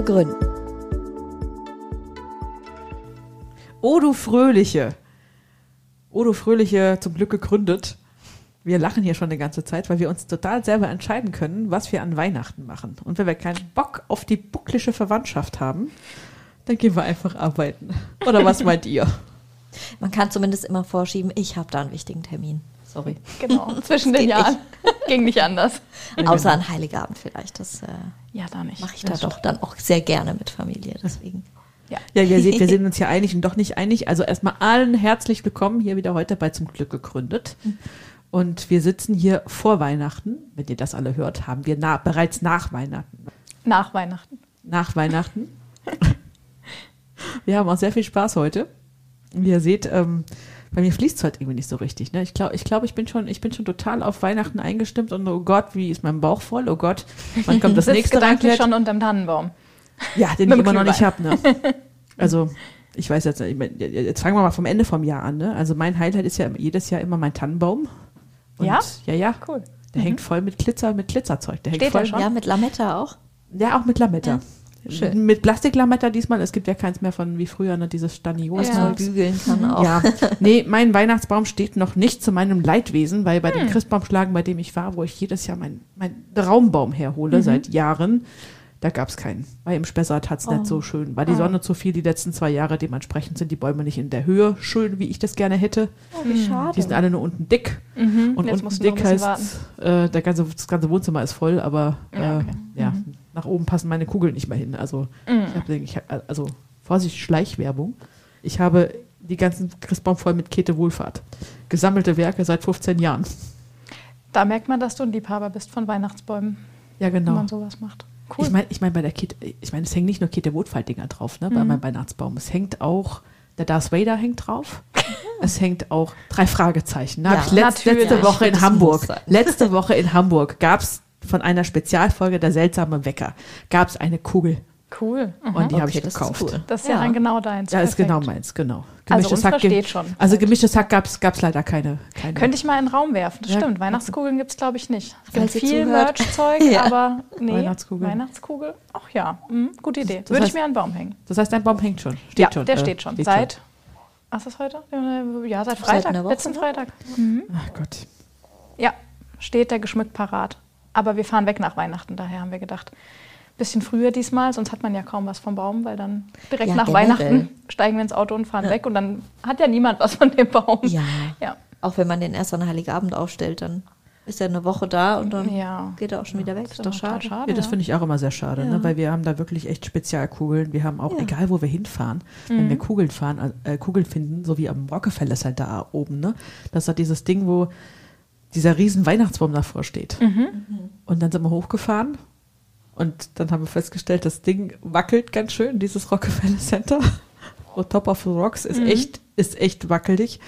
zu gründen. O du Fröhliche. O du Fröhliche, zum Glück gegründet. Wir lachen hier schon eine ganze Zeit, weil wir uns total selber entscheiden können, was wir an Weihnachten machen. Und wenn wir keinen Bock auf die bucklische Verwandtschaft haben, dann gehen wir einfach arbeiten. Oder was meint ihr? Man kann zumindest immer vorschieben, ich habe da einen wichtigen Termin. Sorry. Genau, zwischen den Jahren. Ging nicht anders. Außer an Heiligabend vielleicht. Das äh, Ja, da nicht. mache ich da Das doch dann auch sehr gerne mit Familie. Deswegen. Ja, ihr seht, wir sind uns hier einig und doch nicht einig. Also erstmal allen herzlich willkommen hier wieder heute bei Zum Glück gegründet. Und wir sitzen hier vor Weihnachten. Wenn ihr das alle hört, haben wir na, bereits nach Weihnachten. Nach Weihnachten. Nach Weihnachten. wir haben auch sehr viel Spaß heute. Wie ihr seht, ähm, bei mir fließt es heute irgendwie nicht so richtig. Ne? Ich glaube, ich, glaub, ich, bin schon, ich bin schon total auf Weihnachten eingestimmt und oh Gott, wie ist mein Bauch voll? Oh Gott, wann kommt das nächste Raclette? schon unterm Tannenbaum. Ja, den ich immer noch nicht habe. Ne? Also, ich weiß jetzt, ich mein, jetzt fangen wir mal vom Ende vom Jahr an. Ne? Also, mein Highlight ist ja jedes Jahr immer mein Tannenbaum. Und, Ja? Ja, ja. Cool. Der hängt voll mit Glitzer, mit Glitzerzeug. Der hängt Steht voll, der schon? Ja, mit Lametta auch. Ja, auch mit Lametta. Schön. Mit Plastiklametta diesmal. Es gibt ja keins mehr von wie früher, ne? dieses Was Stanios. man bügeln kann auch. Ja, nee, mein Weihnachtsbaum steht noch nicht zu meinem Leidwesen, weil bei Hm. dem Christbaumschlagen, bei dem ich war, wo ich jedes Jahr meinen mein Traumbaum herhole Mhm. seit Jahren, da gab's keinen. Weil im Spessart hat's Oh. nicht so schön. War die Sonne zu viel die letzten zwei Jahre, dementsprechend sind die Bäume nicht in der Höhe schön, wie ich das gerne hätte. Oh, wie schade. Die sind alle nur unten dick. Mhm. Und Jetzt unten dick heißt, äh, der ganze, das ganze Wohnzimmer ist voll, aber Ja, ja, okay. äh, ja nach oben passen meine Kugeln nicht mehr hin. Also, Mhm. ich hab, ich hab, also Vorsicht, Schleichwerbung. Ich habe die ganzen Christbaum voll mit Käthe Wohlfahrt. Gesammelte Werke seit 15 Jahren. Da merkt man, dass du ein Liebhaber bist von Weihnachtsbäumen, Ja, wenn genau. man sowas macht. Cool. Ich meine, ich mein, bei der Käthe, ich meine, es hängen nicht nur Käthe Wohlfahrt-Dinger drauf, ne, Mhm. bei meinem Weihnachtsbaum. Es hängt auch, der Darth Vader hängt drauf. es hängt auch drei Fragezeichen. Da Ja, ich letzt, letzte Woche in Hamburg, letzte Woche in Hamburg gab's von einer Spezialfolge Der seltsame Wecker, gab's eine Kugel cool. Mhm. und die habe Okay, ich das ist gekauft. cool. Das ist ja, Ja. dann genau deins. Ja, ist genau meins, genau. Also unserer ge- steht schon. Also gemischtes Hack gab's gab's leider keine. keine. Könnte ich mal in den Raum werfen. Das Ja. stimmt. Weihnachtskugeln gibt es, glaube ich, nicht. Es gibt viel. Merch-Zeug, Ja. aber nee. Weihnachtskugel. Weihnachtskugel? Ach ja, mhm, gute Idee. Das Würde ich heißt- mir an den Baum hängen. Das heißt, dein Baum hängt schon. Steht ja, schon. der äh, steht schon. seit, was ist heute? Ja, seit Freitag. Woche, letzten ne? Freitag. Ach Gott. Ja, steht der geschmückt parat. Aber wir fahren weg nach Weihnachten, daher haben wir gedacht, bisschen früher diesmal, sonst hat man ja kaum was vom Baum, weil dann direkt Ja, nach generell. Weihnachten steigen wir ins Auto und fahren weg und dann hat ja niemand was von dem Baum. Ja. Ja. Auch wenn man den erst an Heiligabend aufstellt, dann ist er eine Woche da und dann Ja. geht er auch schon wieder weg. Ist doch schade. Ja, das finde ich auch immer sehr schade, ne? weil wir haben da wirklich echt Spezialkugeln. Wir haben auch, Ja. egal wo wir hinfahren, wenn wir Kugeln fahren, äh, Kugeln finden, so wie am Rockefeller Center da oben, ne? Das hat dieses Ding, wo dieser riesen Weihnachtsbaum davor steht. Und dann sind wir hochgefahren und dann haben wir festgestellt, das Ding wackelt ganz schön, dieses Rockefeller Center. Oh, Top of the Rocks ist echt, ist echt wackelig.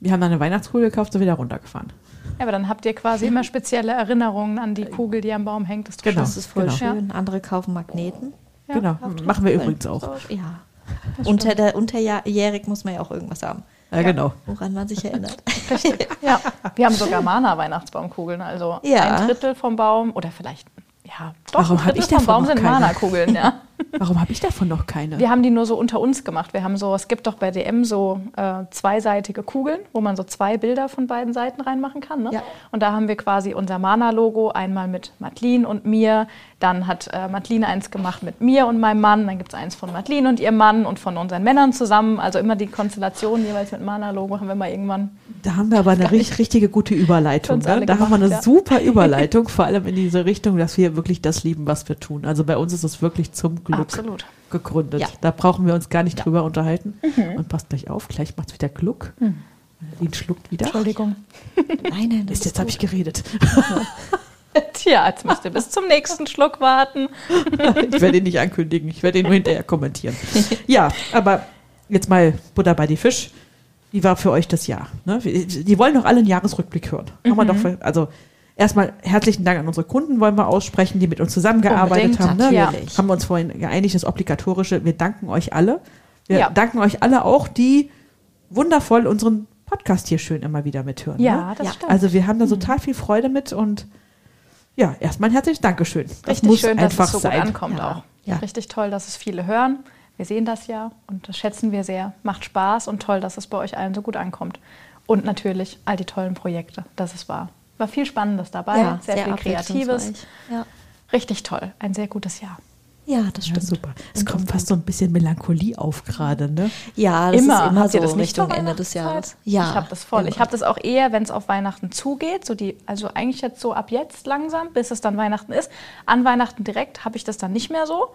Wir haben dann eine Weihnachtskugel gekauft und wieder runtergefahren. Ja, aber dann habt ihr quasi immer spezielle Erinnerungen an die Kugel, die am Baum hängt. Das Genau. Das ist voll Genau. schön. Andere kaufen Magneten. Ja, genau, machen wir übrigens auch. Ja. Unter der, unterjährig muss man ja auch irgendwas haben, Ja, genau. woran man sich erinnert. Ja, wir haben sogar Mana-Weihnachtsbaumkugeln. Also Ja. ein Drittel vom Baum oder vielleicht, ja, doch, Warum ein Drittel ich vom Baum sind? Mana-Kugeln, ja. Warum habe ich davon noch keine? Wir haben die nur so unter uns gemacht. Wir haben so, es gibt doch bei DM so äh, zweiseitige Kugeln, wo man so zwei Bilder von beiden Seiten reinmachen kann. Ne? Ja. Und da haben wir quasi unser Mana-Logo einmal mit Madeline und mir. Dann hat äh, Madeline eins gemacht mit mir und meinem Mann. Dann gibt es eins von Madeline und ihrem Mann und von unseren Männern zusammen. Also immer die Konstellation jeweils mit Mana-Logo haben wir mal irgendwann. Da haben wir aber eine richtig, richtige gute Überleitung. Ne? Da haben wir eine gemacht, ja. super Überleitung, vor allem in diese Richtung, dass wir wirklich das lieben, was wir tun. Also bei uns ist es wirklich zum Glück Absolut. gegründet. Ja. Da brauchen wir uns gar nicht drüber unterhalten. Und passt gleich auf, gleich macht es wieder Gluck. Lien schluckt wieder. Entschuldigung. Nein, nein, Mist, jetzt habe ich geredet. Tja, jetzt müsst ihr bis zum nächsten Schluck warten. ich werde ihn nicht ankündigen, ich werde ihn nur hinterher kommentieren. Ja, aber jetzt mal Butter bei die Fisch. Wie war für euch das Jahr? Ne? Die wollen doch alle einen Jahresrückblick hören. Mhm. Haben wir doch, mhm. also erstmal herzlichen Dank an unsere Kunden wollen wir aussprechen, die mit uns zusammengearbeitet haben. Ne? Wir haben wir uns vorhin geeinigt, das Obligatorische. Wir danken euch alle. Wir ja. danken euch alle auch, die wundervoll unseren Podcast hier schön immer wieder mithören. Ja, ne? das ja. stimmt. Also wir haben da total viel Freude mit und ja, erstmal herzliches Dankeschön. Das Richtig muss schön, einfach dass es so sein. gut ankommt ja. auch. Ja. Richtig toll, dass es viele hören. Wir sehen das ja und das schätzen wir sehr. Macht Spaß und toll, dass es bei euch allen so gut ankommt. Und natürlich all die tollen Projekte, das ist wahr. War viel Spannendes dabei, ja, sehr, sehr, viel Kreatives. Ja. Richtig toll, ein sehr gutes Jahr. Ja, das stimmt. Ja, super. Es und kommt fast so ein bisschen Melancholie auf gerade, ne? Ja, das immer. ist immer Habt so das Richtung Ende des Jahres. Ja, ich habe das voll. Immer. Ich habe das auch eher, wenn es auf Weihnachten zugeht, so die, also eigentlich jetzt so ab jetzt langsam, bis es dann Weihnachten ist. An Weihnachten direkt habe ich das dann nicht mehr so.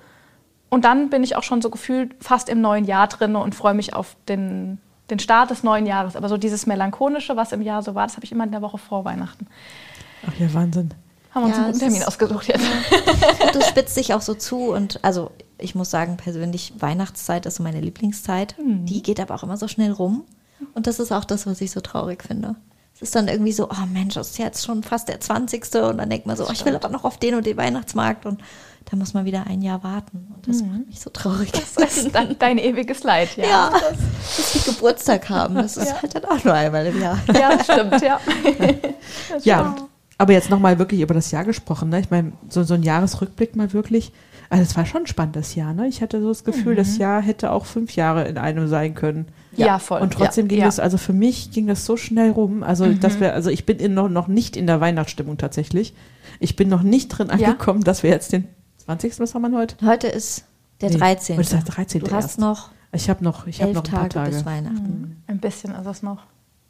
Und dann bin ich auch schon so gefühlt fast im neuen Jahr drin und freue mich auf den, den Start des neuen Jahres. Aber so dieses Melancholische, was im Jahr so war, das habe ich immer in der Woche vor Weihnachten. Ach ja, Wahnsinn. Haben wir ja, uns einen guten Termin ausgesucht jetzt. das spitzt sich auch so zu und also ich muss sagen, persönlich, Weihnachtszeit ist so meine Lieblingszeit. Mhm. Die geht aber auch immer so schnell rum. Und das ist auch das, was ich so traurig finde. Es ist dann irgendwie so, oh Mensch, das ist jetzt schon fast der 20. Und dann denkt man so, oh, ich will aber noch auf den und den Weihnachtsmarkt. Und da muss man wieder ein Jahr warten. Und das mhm. macht mich so traurig. Das ist dein, dein ewiges Leid, ja. Ja, das, dass wir Geburtstag haben. Das ist ja. halt dann auch nur einmal im Jahr. Ja, das stimmt, ja. Ja, aber jetzt nochmal wirklich über das Jahr gesprochen. Ne? Ich meine, so, so ein Jahresrückblick mal wirklich. Also es war schon ein spannendes Jahr. Ne? Ich hatte so das Gefühl, mhm. das Jahr hätte auch fünf Jahre in einem sein können. Ja, ja voll. Und trotzdem ja, ging es, also für mich ging das so schnell rum. Also, mhm. dass wir, also ich bin in noch, noch nicht in der Weihnachtsstimmung tatsächlich. Ich bin noch nicht drin angekommen, dass wir jetzt den 20. Was haben wir heute? Heute ist der nee, 13. Heute ist der 13. Du hast erst. noch ich habe noch, ich habe noch ein paar Tage, Tage. bis Weihnachten. Mhm. Ein bisschen ist es noch.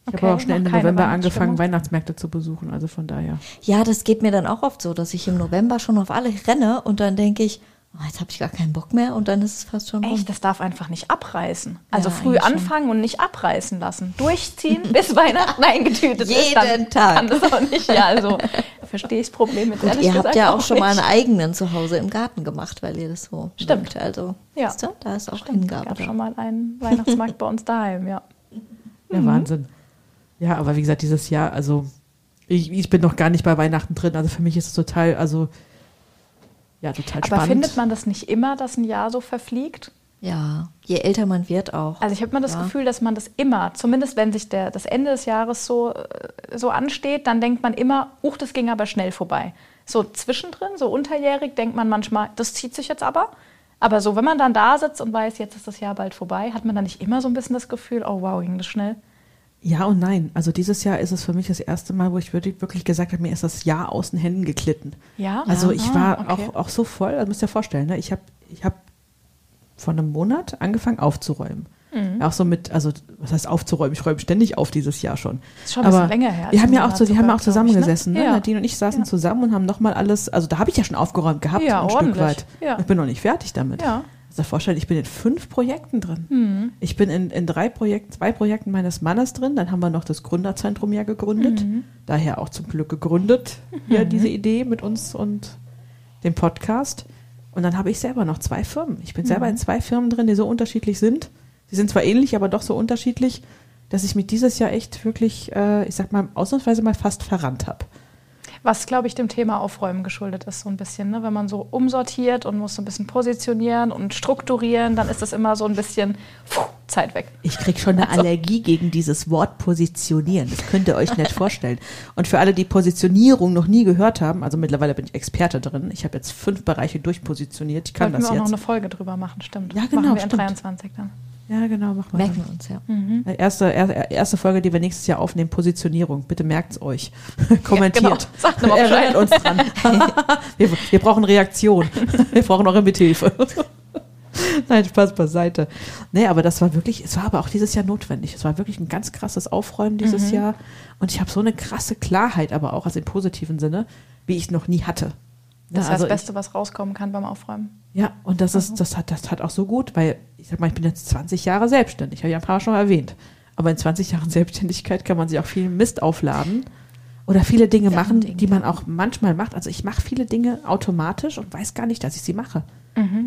Ich okay, habe auch schnell Ende November angefangen, Weihnachtsmärkte zu besuchen, also von daher. Ja, das geht mir dann auch oft so, dass ich im November schon auf alle renne und dann denke ich, oh, jetzt habe ich gar keinen Bock mehr und dann ist es fast schon Echt, rum. das darf einfach nicht abreißen. Also ja, früh anfangen schon. und nicht abreißen lassen. Durchziehen, bis Weihnachten eingetütet Jeden ist. Jeden Tag. Kann das auch nicht, ja, also verstehe ich das Problem mit und Ihr habt ja auch, auch schon mal einen eigenen zu Hause im Garten gemacht, weil ihr das so Stimmt. Mögt. Also, ja. du, da ist auch Stimmt. Hingabe. Es gab schon mal einen Weihnachtsmarkt bei uns daheim, ja. Ja, mhm. Wahnsinn. Ja, aber wie gesagt, dieses Jahr, also ich, ich bin noch gar nicht bei Weihnachten drin. Also für mich ist es total, also ja, total aber spannend. Aber findet man das nicht immer, dass ein Jahr so verfliegt? Ja, je älter man wird auch. Also ich habe mal das ja. Gefühl, dass man das immer, zumindest wenn sich der, das Ende des Jahres so, äh, so ansteht, dann denkt man immer, uch, das ging aber schnell vorbei. So zwischendrin, so unterjährig, denkt man manchmal, das zieht sich jetzt aber. Aber so, wenn man dann da sitzt und weiß, jetzt ist das Jahr bald vorbei, hat man dann nicht immer so ein bisschen das Gefühl, oh wow, ging das schnell. Ja und nein. Also dieses Jahr ist es für mich das erste Mal, wo ich wirklich, wirklich gesagt habe, mir ist das Jahr aus den Händen geklitten. Ja. Also ich ah, war okay. auch, auch so voll, das müsst ihr vorstellen, ne? ich habe ich hab vor einem Monat angefangen aufzuräumen. Mhm. Auch so mit, also was heißt aufzuräumen? Ich räume ständig auf dieses Jahr schon. Das ist schon ein Aber bisschen länger her. Wir haben ja auch, so, wir haben auch zusammengesessen. Ich, ne? Ja. Nadine und ich saßen ja. zusammen und haben nochmal alles, also da habe ich ja schon aufgeräumt gehabt, ja, ein ordentlich. Stück weit. Ja. Ich bin noch nicht fertig damit. Ja. Also vorstellen, ich bin in fünf Projekten drin. Mhm. Ich bin in, in drei Projekten, zwei Projekten meines Mannes drin. Dann haben wir noch das Gründerzentrum ja gegründet. Mhm. Daher auch zum Glück gegründet, mhm. ja, diese Idee mit uns und dem Podcast. Und dann habe ich selber noch zwei Firmen. Ich bin selber in mhm. zwei Firmen drin, die so unterschiedlich sind. Sie sind zwar ähnlich, aber doch so unterschiedlich, dass ich mich dieses Jahr echt wirklich, äh, ich sag mal, ausnahmsweise mal fast verrannt habe. Was, glaube ich, dem Thema Aufräumen geschuldet ist, so ein bisschen. Ne? Wenn man so umsortiert und muss so ein bisschen positionieren und strukturieren, dann ist das immer so ein bisschen puh, Zeit weg. Ich kriege schon eine also. Allergie gegen dieses Wort positionieren. Das könnt ihr euch nicht vorstellen. Und für alle, die Positionierung noch nie gehört haben, also mittlerweile bin ich Experte drin. Ich habe jetzt fünf Bereiche durchpositioniert. Ich kann Wollten das wir auch jetzt. noch eine Folge drüber machen, stimmt. Ja, genau. Machen wir stimmt. in 23 dann. Ja, genau, machen wir. Merken wir uns, ja. Mhm. Erste, erste Folge, die wir nächstes Jahr aufnehmen, Positionierung. Bitte merkt es euch. Kommentiert. Ja, genau. Erinnert uns dran. wir, wir brauchen Reaktion. wir brauchen eure Mithilfe. Nein, Spaß beiseite. Nee, aber das war wirklich, es war aber auch dieses Jahr notwendig. Es war wirklich ein ganz krasses Aufräumen dieses mhm. Jahr. Und ich habe so eine krasse Klarheit, aber auch also im positiven Sinne, wie ich noch nie hatte. Das ist also das Beste, was rauskommen kann beim Aufräumen. Ja, und das ist, das hat, das hat auch so gut, weil ich sag mal, ich bin jetzt 20 Jahre selbstständig, habe ich ein paar schon erwähnt. Aber in 20 Jahren Selbstständigkeit kann man sich auch viel Mist aufladen. Oder viele Dinge Ja, machen, Ding, die man auch manchmal macht. Also ich mache viele Dinge automatisch und weiß gar nicht, dass ich sie mache.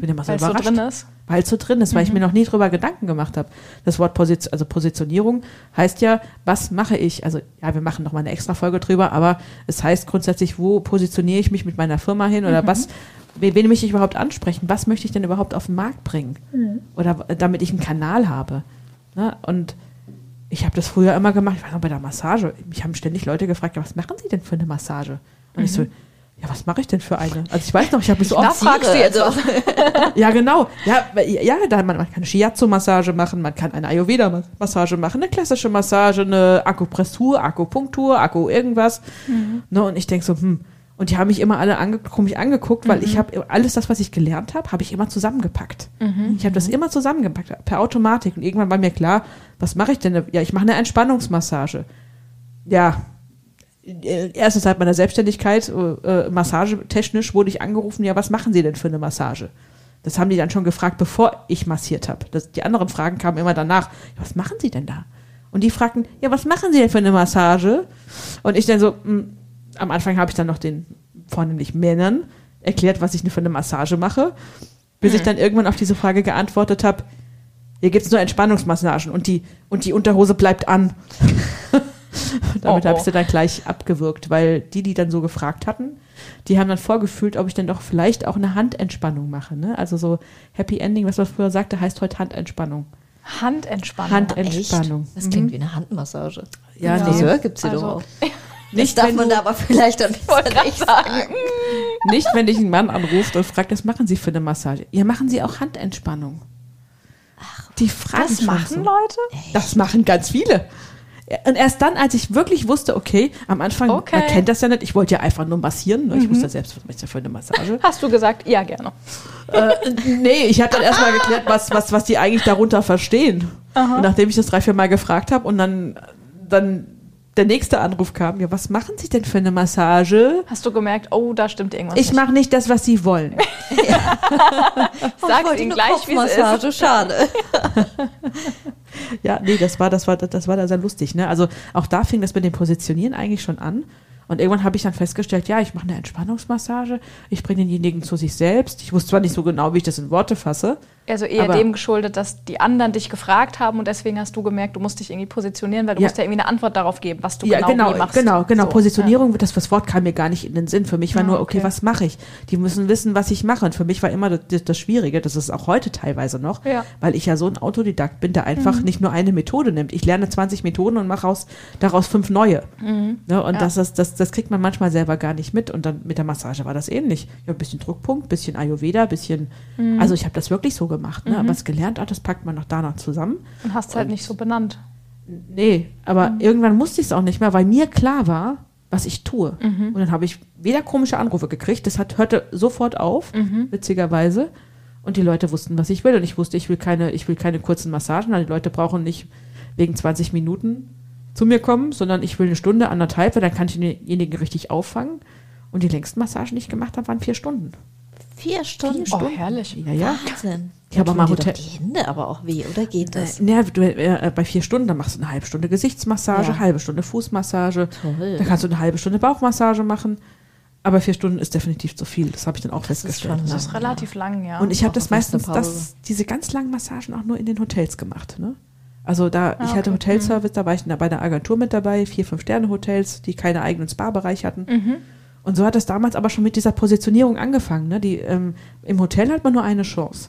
Bin immer so Weil es so drin ist. Weil es so drin ist, weil ich mir noch nie drüber Gedanken gemacht habe. Das Wort Position, also Positionierung heißt ja, was mache ich? Also ja, wir machen noch mal eine extra Folge drüber, aber es heißt grundsätzlich, wo positioniere ich mich mit meiner Firma hin oder was, wen, möchte ich überhaupt ansprechen? Was möchte ich denn überhaupt auf den Markt bringen? Oder w- damit ich einen Kanal habe. Ne? Und ich habe das früher immer gemacht, ich weiß noch bei der Massage. Mich haben ständig Leute gefragt, ja, was machen Sie denn für eine Massage? Und ich so, ja, was mache ich denn für eine? Also ich weiß noch, ich habe mich so oft fragst du jetzt also, ja, genau. Ja, ja da, man, man kann eine Shiatsu-Massage machen, man kann eine Ayurveda-Massage machen, eine klassische Massage, eine Akupressur, Akupunktur, Akku irgendwas. Ne, und ich denke so, hm. Und die haben mich immer alle ange komisch angeguckt, weil ich habe alles das, was ich gelernt habe, habe ich immer zusammengepackt. Ich habe das immer zusammengepackt, per Automatik. Und irgendwann war mir klar, was mache ich denn? Ja, ich mache eine Entspannungsmassage. Ja, äh, erste Zeit meiner Selbstständigkeit, äh, massagetechnisch wurde ich angerufen, ja, was machen Sie denn für eine Massage? Das haben die dann schon gefragt, bevor ich massiert habe. Die anderen Fragen kamen immer danach, ja, was machen Sie denn da? Und die fragten, ja, was machen Sie denn für eine Massage? Und ich dann so, mh, am Anfang habe ich dann noch den vornehmlich Männern erklärt, was ich für eine Massage mache, bis ich dann irgendwann auf diese Frage geantwortet habe, hier gibt's nur Entspannungsmassagen und die, und die Unterhose bleibt an. Damit Oh, habe oh. ich sie dann gleich abgewürgt, weil die, die dann so gefragt hatten, die haben dann vorgefühlt, ob ich denn doch vielleicht auch eine Handentspannung mache. Ne? Also so Happy Ending, was man früher sagte, heißt heute Handentspannung. Handentspannung. Handentspannung. Echt? Das klingt wie eine Handmassage. Ja, nee. Friseur gibt es sie Also, doch auch. Nicht, Das darf man da aber vielleicht dann nicht sagen. Nicht, wenn dich ein Mann anruft und fragt, was machen Sie für eine Massage? Ja, machen Sie auch Handentspannung. die fragen Das machen so. Leute? Das machen ganz viele. Und erst dann, als ich wirklich wusste, okay, am Anfang, Okay. man kennt das ja nicht, ich wollte ja einfach nur massieren. Ne? Ich wusste selbst, was ist das für eine Massage. Hast du gesagt, ja, gerne. äh, nee, ich habe dann erstmal geklärt, was, was, was die eigentlich darunter verstehen. Und nachdem ich das drei, vier Mal gefragt habe und dann, dann der nächste Anruf kam, ja, was machen Sie denn für eine Massage? Hast du gemerkt, oh, da stimmt irgendwas Ich mache nicht das, was Sie wollen. Wollte ihnen gleich, wie es ist. Kopfmassage, schade. Ja, nee, das war, das war, das war da sehr lustig. Ne? Also auch da fing das mit dem Positionieren eigentlich schon an. Und irgendwann habe ich dann festgestellt, ja, ich mache eine Entspannungsmassage, ich bringe denjenigen zu sich selbst. Ich wusste zwar nicht so genau, wie ich das in Worte fasse. Also eher dem geschuldet, dass die anderen dich gefragt haben und deswegen hast du gemerkt, du musst dich irgendwie positionieren, weil du Ja. musst ja irgendwie eine Antwort darauf geben, was du ja, genau, genau, machst. genau, genau. So, Positionierung, das, das Wort kam mir gar nicht in den Sinn. Für mich war Ah, nur, okay, okay. was mache ich? Die müssen wissen, was ich mache. Und für mich war immer das, das Schwierige, das ist auch heute teilweise noch, Ja. weil ich ja so ein Autodidakt bin, der einfach nicht nur eine Methode nimmt. Ich lerne 20 Methoden und mache aus, daraus fünf neue. Ne? Und Ja. das, ist, das, das kriegt man manchmal selber gar nicht mit. Und dann mit der Massage war das ähnlich. Ja, ein bisschen Druckpunkt, bisschen Ayurveda, bisschen. Also ich habe das wirklich so gemacht. Ne? Aber was gelernt, ah, das packt man noch danach zusammen. Und hast halt nicht so benannt. Nee, aber Mhm. irgendwann musste ich es auch nicht mehr, weil mir klar war, was ich tue. Mhm. Und dann habe ich weder komische Anrufe gekriegt, das hat, hörte sofort auf, Mhm. witzigerweise. Und die Leute wussten, was ich will. Und ich wusste, ich will keine, ich will keine kurzen Massagen. Also die Leute brauchen nicht wegen 20 Minuten zu mir kommen, sondern ich will eine Stunde, anderthalb, weil dann kann ich denjenigen richtig auffangen. Und die längsten Massagen, die ich gemacht habe, waren vier Stunden. Vier Stunden. Oh, herrlich. Ja, ja. Wahnsinn. Ich habe mal Hotel- die Hände aber auch weh, oder geht das? Äh, ne, du, äh, bei vier Stunden, dann machst du eine halbe Stunde Gesichtsmassage, Ja. halbe Stunde Fußmassage. Toll. Dann kannst du eine halbe Stunde Bauchmassage machen. Aber vier Stunden ist definitiv zu viel. Das habe ich dann auch Das ist festgestellt. schon Das ist relativ lang, ja. Und ich habe das meistens, das, diese ganz langen Massagen auch nur in den Hotels gemacht. Ne? Also da, ich Ah, hatte okay. Hotelservice, da war ich bei einer Agentur mit dabei, vier, fünf Sterne Hotels, die keine eigenen Spa-Bereich hatten. Mhm. Und so hat es damals aber schon mit dieser Positionierung angefangen. Ne? Die, ähm, Im Hotel hat man nur eine Chance.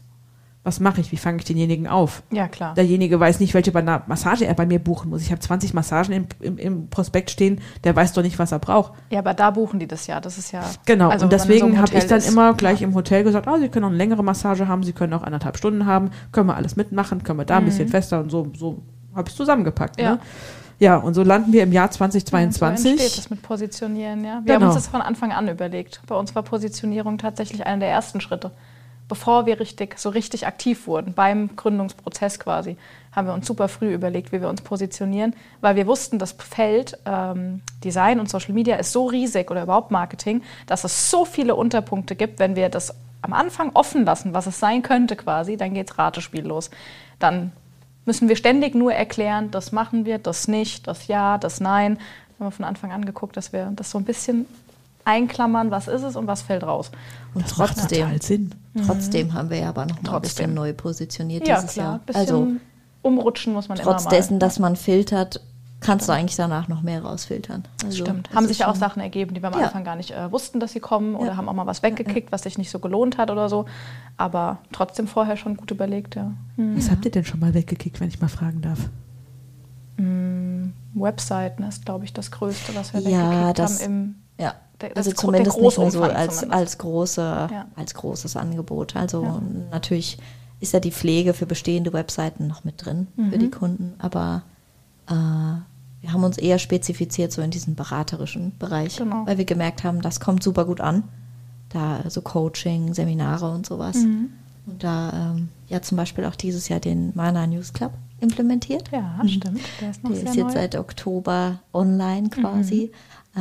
Was mache ich? Wie fange ich denjenigen auf? ja, klar. derjenige weiß nicht, welche Massage er bei mir buchen muss. Ich habe 20 Massagen im, im, im Prospekt stehen, der weiß doch nicht, was er braucht. Ja, aber da buchen die das ja. Das ist ja. Genau, Also, und so deswegen einem habe ich dann ist. immer gleich im Hotel gesagt, ah, Sie können auch eine längere Massage haben, Sie können auch anderthalb Stunden haben, können wir alles mitmachen, können wir da ein bisschen fester und so, so habe ich zusammengepackt. Mhm. Ja. Ne? ja, und so landen wir im Jahr So entsteht 2022. das mit Positionieren, ja. Wir haben Genau. uns das von Anfang an überlegt. Bei uns war Positionierung tatsächlich einer der ersten Schritte. Bevor wir richtig, so richtig aktiv wurden, beim Gründungsprozess quasi, haben wir uns super früh überlegt, wie wir uns positionieren, weil wir wussten, das Feld ähm, Design und Social Media ist so riesig oder überhaupt Marketing, dass es so viele Unterpunkte gibt, wenn wir das am Anfang offen lassen, was es sein könnte quasi, dann geht's Ratespiel los. Dann müssen wir ständig nur erklären, das machen wir, das nicht, das ja, das nein. Haben wir von Anfang an geguckt, dass wir das so ein bisschen einklammern, was ist es und was fällt raus. Und Das macht trotzdem, total Sinn. trotzdem haben wir ja aber noch mal ein Trotzdem. bisschen neu positioniert Ja, dieses klar. Jahr. Bisschen Also umrutschen muss man trotz immer mal. dessen, dass man filtert, kannst du eigentlich danach noch mehr rausfiltern. Also, Stimmt. Haben sich ja auch Sachen ergeben, die wir am Ja. Anfang gar nicht äh, wussten, dass sie kommen oder Ja. haben auch mal was weggekickt, was sich nicht so gelohnt hat oder so. Aber trotzdem vorher schon gut überlegt, ja. Hm. Was habt ihr denn schon mal weggekickt, wenn ich mal fragen darf? Hm, Webseiten ist, glaube ich, das Größte, was wir Ja, weggekickt das- haben im Ja, Der- also zumindest nicht mehr so als, zumindest. als, große, Ja. als großes Angebot. Also Ja. natürlich ist ja die Pflege für bestehende Webseiten noch mit drin für Mhm. die Kunden, aber äh, wir haben uns eher spezifiziert so in diesem beraterischen Bereich, Genau. weil wir gemerkt haben, das kommt super gut an. Da so Coaching, Seminare und sowas. Mhm. Und da ähm, ja zum Beispiel auch dieses Jahr den Mana News Club implementiert. Ja, stimmt. Der ist Der ist jetzt neu. seit Oktober online quasi, äh,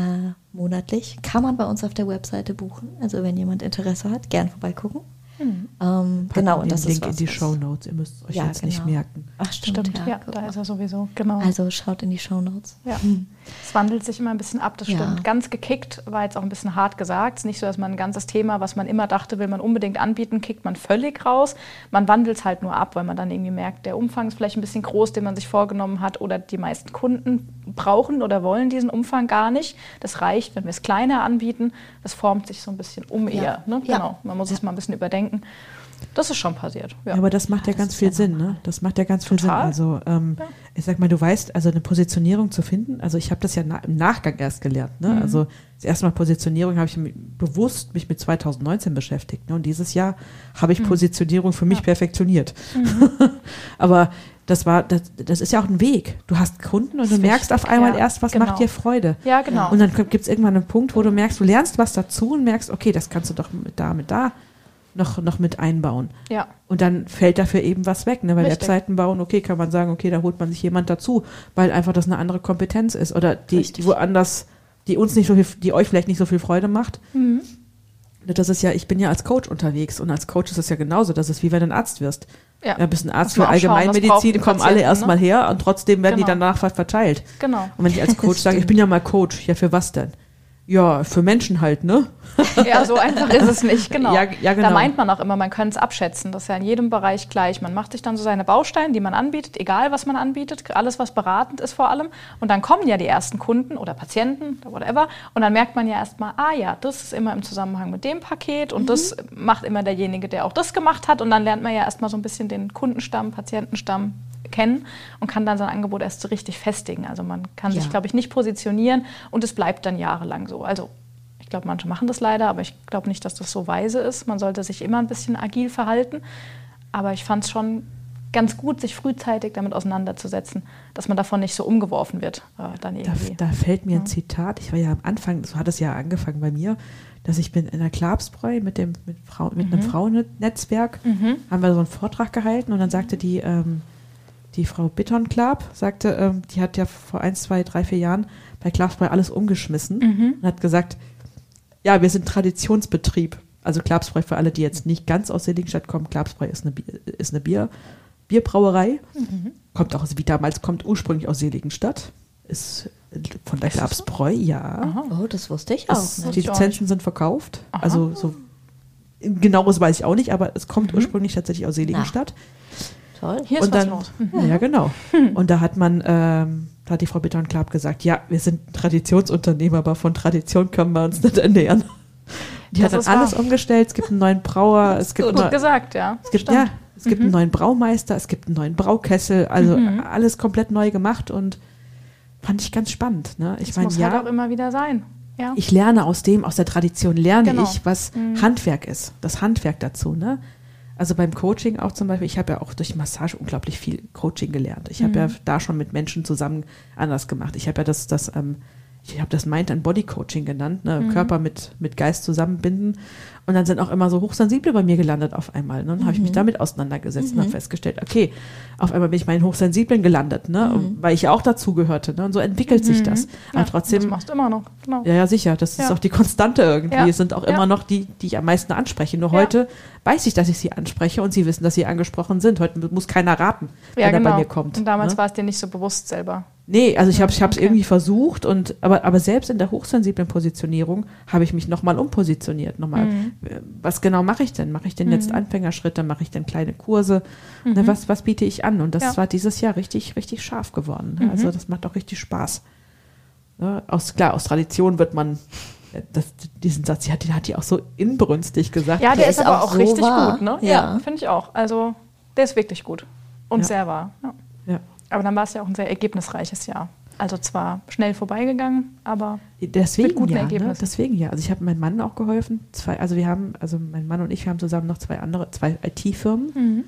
monatlich. Kann man bei uns auf der Webseite buchen. Also wenn jemand Interesse hat, gern vorbeigucken. Mhm. Ähm, genau, und das Link ist was, in die Show Notes. Ihr müsst es euch Ja, jetzt nicht genau. merken. Ach stimmt, Stimmt, ja, guck da ist er sowieso, genau. Also schaut in die Show Notes. Ja, es wandelt sich immer ein bisschen ab, das Ja. stimmt. Ganz gekickt war jetzt auch ein bisschen hart gesagt. Es ist nicht so, dass man ein ganzes Thema, was man immer dachte, will man unbedingt anbieten, kickt man völlig raus. Man wandelt es halt nur ab, weil man dann irgendwie merkt, der Umfang ist vielleicht ein bisschen groß, den man sich vorgenommen hat oder die meisten Kunden brauchen oder wollen diesen Umfang gar nicht. Das reicht, wenn wir es kleiner anbieten. Das formt sich so ein bisschen um Ja. eher. Ne? Ja. Genau, man muss es mal ein bisschen überdenken. Das ist schon passiert. Ja. Ja, aber das macht ja, das ganz viel ja Sinn, normal. ne? Das macht ja ganz viel Total. Sinn. Also, ähm, ich sag mal, du weißt, also eine Positionierung zu finden, also ich habe das ja na im Nachgang erst gelernt, ne? Mhm. Also das erste Mal Positionierung habe ich mi- bewusst mich mit 2019 beschäftigt, ne? Und dieses Jahr habe ich Positionierung für mich Mhm. Ja. perfektioniert. aber das war, das, das ist ja auch ein Weg. Du hast Kunden und Das du merkst auf einmal ja, erst, was genau. macht dir Freude. ja, genau. Und dann gibt es irgendwann einen Punkt, wo du merkst, du lernst was dazu und merkst, okay, das kannst du doch mit da, mit da noch, noch mit einbauen. ja. Und dann fällt dafür eben was weg, ne? Weil Richtig. Webseiten bauen, okay, kann man sagen, okay, da holt man sich jemand dazu, weil einfach das eine andere Kompetenz ist oder die, Richtig. die woanders, die uns nicht so viel, die euch vielleicht nicht so viel Freude macht. Mhm. Das ist ja, ich bin ja als Coach unterwegs und als Coach ist es ja genauso. Das ist wie wenn du ein Arzt wirst. Ja. Ja, bist ein Arzt für Allgemeinmedizin, kommen alle Patienten, erstmal ne? her und trotzdem werden Genau. die danach ver- verteilt. Genau. Und wenn ich als Coach sage, ich bin ja mal Coach, ja, für was denn? Ja, für Menschen halt, ne? Ja, so einfach ist es nicht, genau. Ja, ja, genau. Da meint man auch immer, man könnte es abschätzen. Das ist ja in jedem Bereich gleich. Man macht sich dann so seine Bausteine, die man anbietet, egal was man anbietet, alles, was beratend ist vor allem. Und dann kommen ja die ersten Kunden oder Patienten oder whatever. Und dann merkt man ja erstmal, ah ja, das ist immer im Zusammenhang mit dem Paket und das macht immer derjenige, der auch das gemacht hat. Und dann lernt man ja erstmal so ein bisschen den Kundenstamm, Patientenstamm kennen und kann dann sein Angebot erst so richtig festigen. Also man kann sich, Ja. glaube ich, nicht positionieren und es bleibt dann jahrelang so. Also ich glaube, manche machen das leider, aber ich glaube nicht, dass das so weise ist. Man sollte sich immer ein bisschen agil verhalten. Aber ich fand es schon ganz gut, sich frühzeitig damit auseinanderzusetzen, dass man davon nicht so umgeworfen wird. Äh, dann Da, irgendwie. da fällt mir ein Zitat. Ich war ja am Anfang, so hat es ja angefangen bei mir, dass ich bin in der Klapsbräu mit dem mit, Frau, mit einem Frauennetzwerk Mhm. haben wir so einen Vortrag gehalten und dann sagte die ähm, die Frau Bitton Klab sagte, ähm, die hat ja vor ein, zwei, drei, vier Jahren bei Klapsbräu alles umgeschmissen Mhm. und hat gesagt, ja, wir sind Traditionsbetrieb. Also Klapsbräu für alle, die jetzt nicht ganz aus Seligenstadt kommen, Klapsbräu ist eine, Bier, ist eine Bier, Bierbrauerei. Mhm. Kommt auch, wie damals, kommt ursprünglich aus Seligenstadt. Ist von der das so? Klapsbräu, ja. Aha. Oh, das wusste ich auch. Es, die Lizenzen sind verkauft. Aha. Also so genaues weiß ich auch nicht, aber es kommt Mhm. ursprünglich tatsächlich aus Seligenstadt. Toll. Hier ist Und dann- los. Mhm. Ja, ja, genau. Und da hat man, ähm, da hat die Frau und Klab gesagt, ja, wir sind ein Traditionsunternehmen, aber von Tradition können wir uns nicht ernähren. Die Das hat dann alles wahr. umgestellt. Es gibt einen neuen Brauer, es gibt, Gut neu, gesagt, ja. es gibt, ja, es gibt einen neuen Braumeister, es gibt einen neuen Braukessel, also Mhm. alles komplett neu gemacht und fand ich ganz spannend. Ne? Ich das meine, muss ja, halt auch immer wieder sein. Ja. ich lerne aus dem, aus der Tradition lerne Genau. ich, was Mhm. Handwerk ist. Das Handwerk dazu, ne? Also beim Coaching auch zum Beispiel, ich habe ja auch durch Massage unglaublich viel Coaching gelernt. Ich habe ja Mhm. da schon mit Menschen zusammen anders gemacht. Ich habe ja das, das, ähm, ich habe das Mind and Body Coaching genannt, ne? Mhm. Körper mit, mit Geist zusammenbinden. Und dann sind auch immer so hochsensible bei mir gelandet auf einmal. Ne? Dann habe ich mich damit auseinandergesetzt und habe festgestellt, okay, auf einmal bin ich bei den Hochsensiblen gelandet, ne? weil ich ja auch dazugehörte. Ne? Und so entwickelt sich das. Ja, Aber Das trotzdem machst du immer noch. Genau. ja, ja, sicher. Das ist Ja. auch die Konstante irgendwie. Ja. Es sind auch immer noch die, die ich am meisten anspreche. Nur heute weiß ich, dass ich sie anspreche und sie wissen, dass sie angesprochen sind. Heute muss keiner raten, wenn er genau. bei mir kommt. Und damals ne? war es dir nicht so bewusst selber. Nee, also ich habe es irgendwie versucht und aber, aber selbst in der hochsensiblen Positionierung habe ich mich nochmal umpositioniert. Nochmal, Mhm. äh, was genau mache ich denn? Mache ich denn jetzt Anfängerschritte? Mache ich denn kleine Kurse? Ne, was, was biete ich an? Und das Mhm. Ja. war dieses Jahr richtig, richtig scharf geworden. Ne? Mhm. Also das macht auch richtig Spaß. Ne? Aus, klar, aus Tradition wird man, äh, das, diesen Satz, hat, die hat die auch so inbrünstig gesagt. Ja, der, Der ist, ist aber auch auch so richtig wahr. gut, ne? Ja. Ja, finde ich auch. Also, der ist wirklich gut. Und Ja. sehr wahr. Ja. Aber dann war es ja auch ein sehr ergebnisreiches Jahr. Also zwar schnell vorbeigegangen, aber Deswegen Mit guten ja, ne? Ergebnissen. deswegen ja. Also ich habe meinem Mann auch geholfen. Zwei, also wir haben, also mein Mann und ich, wir haben zusammen noch zwei andere, zwei IT-Firmen. Mhm.